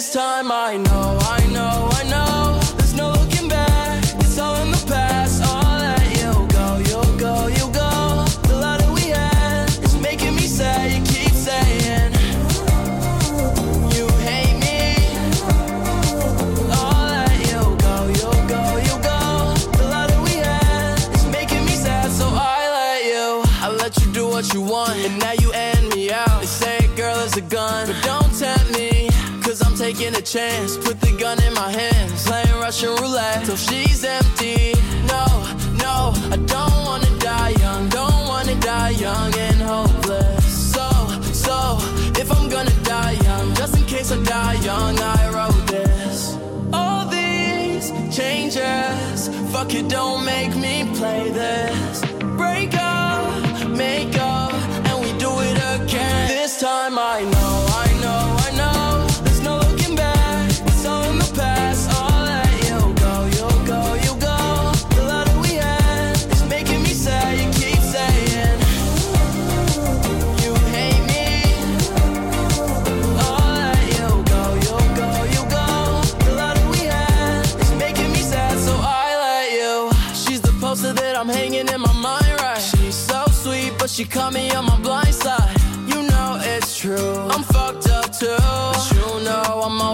this time I know I a chance. Put the gun in my hands, playing Russian roulette till she's empty. No, no, I don't wanna die young, don't wanna die young and hopeless. So, so if I'm gonna die young, just in case I die young, I wrote this. All these changes, fuck it, don't make me play this. Break up, make up, and we do it again. This time I know.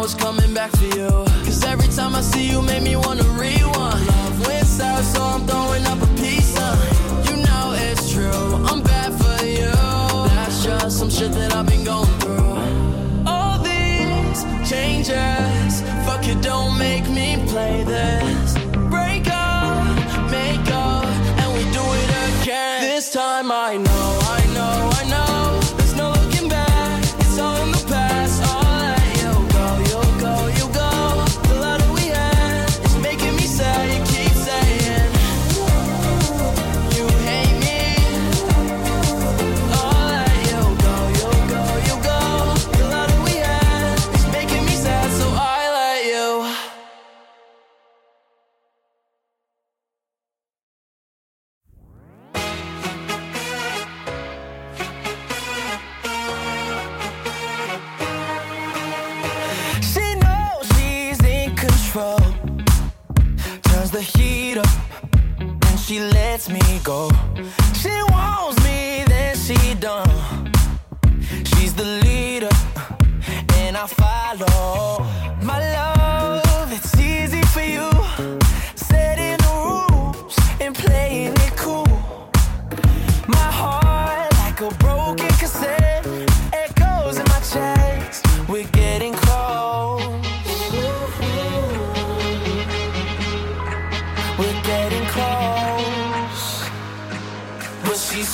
was coming back for you. Cause every time I see you, make me wanna the heat up and she lets me go. She wants me, then she done. She's the leader and I follow. My love.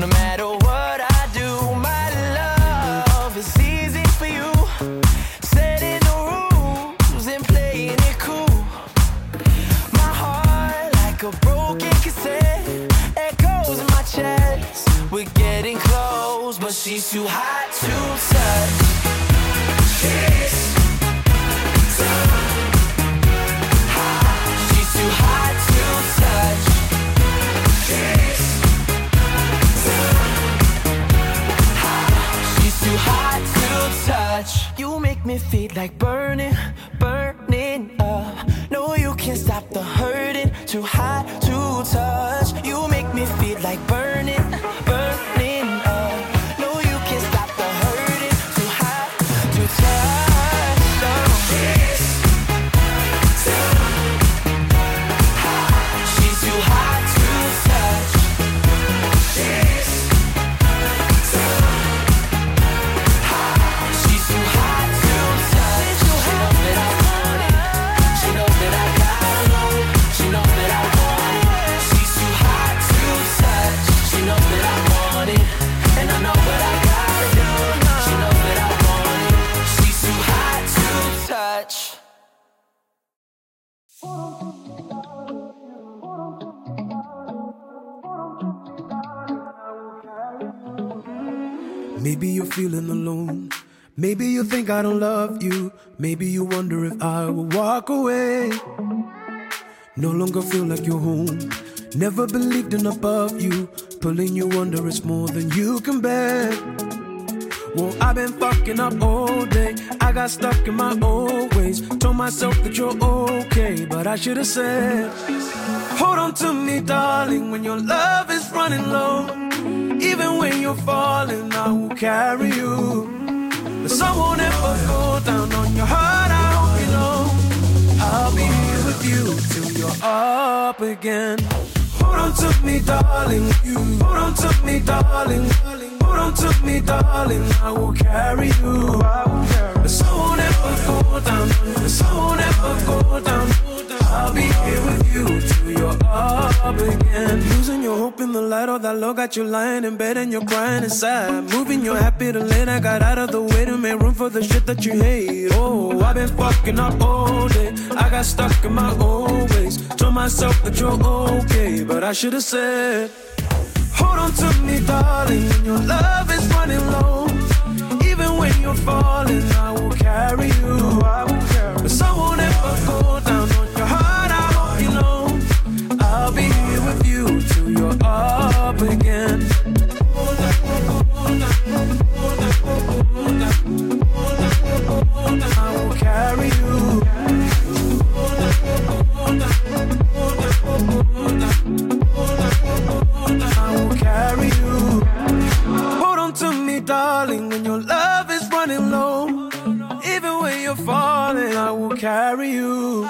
No matter what I do, my love is easy for you. Setting the rules and playing it cool. My heart, like a broken cassette, echoes in my chest. We're getting close, but she's too hot to feet like birds. Maybe you're feeling alone. Maybe you think I don't love you. Maybe you wonder if I will walk away. No longer feel like you're home. Never believed in above you. Pulling you under is more than you can bear. Well, I've been fucking up all day. I got stuck in my old ways. Told myself that you're okay, but I should have said, Hold on to me, darling, when your love is running low. Even when you're falling, I will carry you. Sun won't ever go down on your heart, I hope you know. I'll be here with you till you're up again. Hold on to me, darling. You hold on to me, darling. Hold on to me, darling. I will carry you. The sun won't ever go down. The sun won't ever go down. I'll be here with you till you're up again. Losing your hope in the light of that love got you lying in bed and you're crying inside. Moving your happy to late, I got out of the way to make room for the shit that you hate. Oh, I've been fucking up all day. I got stuck in my old ways. Told myself that you're okay, but I should have said, Hold on to me, darling. Your love is running low. Even when you're falling, I will carry you. I will carry. The sun won't ever go I will carry you.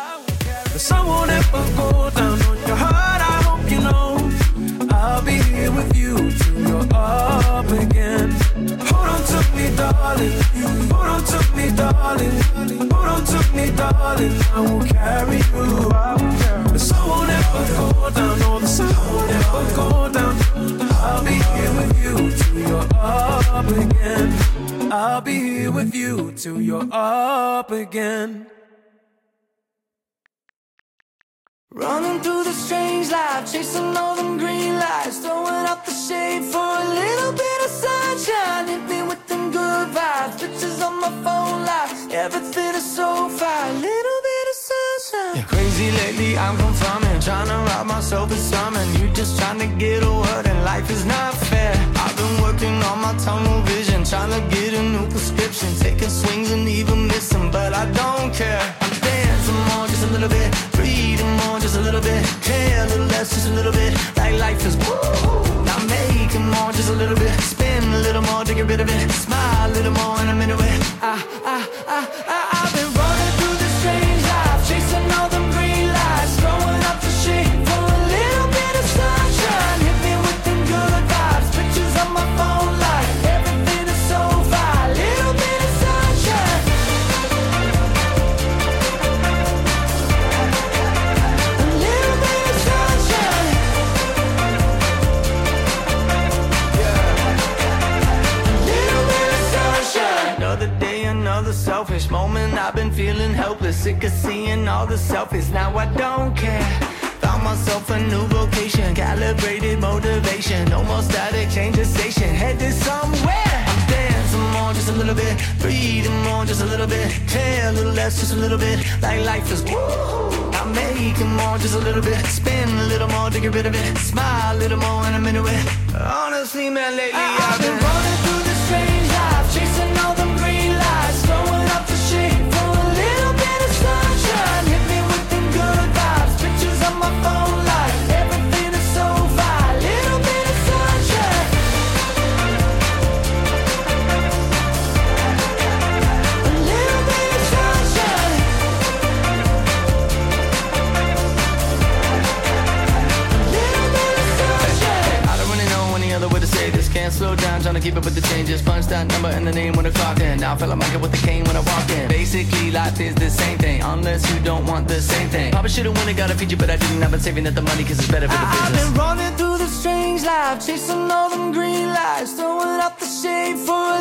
The sun won't ever go down on your heart. I hope you know. I'll be here with you till you're up again. Hold on to me, darling. Hold on to me, darling. Hold on to me, darling. I will carry you. The sun won't ever go down. No, the sun won't ever go down. I'll be here with you till you're up again. I'll be here with you till you're up again. Running through the strange life, chasing all them green lights, throwing up the shade for a little bit of sunshine. Hit me with them good vibes, pictures on my phone lights, everything is so fine. Little bit of sunshine. Yeah, crazy lately, I'm confirming, trying to rob myself of something. You just trying to get a word, and life is not fair. I've been working on my vision, trying to get a new selfish moment. I've been feeling helpless, sick of seeing all the selfies. Now I don't care. Found myself a new vocation, calibrated motivation. No more static, change the station, headed somewhere. I'm dancing more, just a little bit. Breathing more, just a little bit. Care a little less, just a little bit. Like life is woo. I'm making more, just a little bit. Spin a little more to get rid of it. Smile a little more in a minute. With. Honestly, man, lately ah, I've been ah. running through this strange life, chasing all Can't slow down, trying to keep up with the changes. Punch that number and the name when I clock in. Now I feel like Michael with the cane when I walk in. Basically, life is the same thing, unless you don't want the same thing. Probably should've won it, got a feature, but I didn't. I've been saving up the money cause it's better for the business. I've been running through the strange life, chasing all them green lights, throwing up the shade for a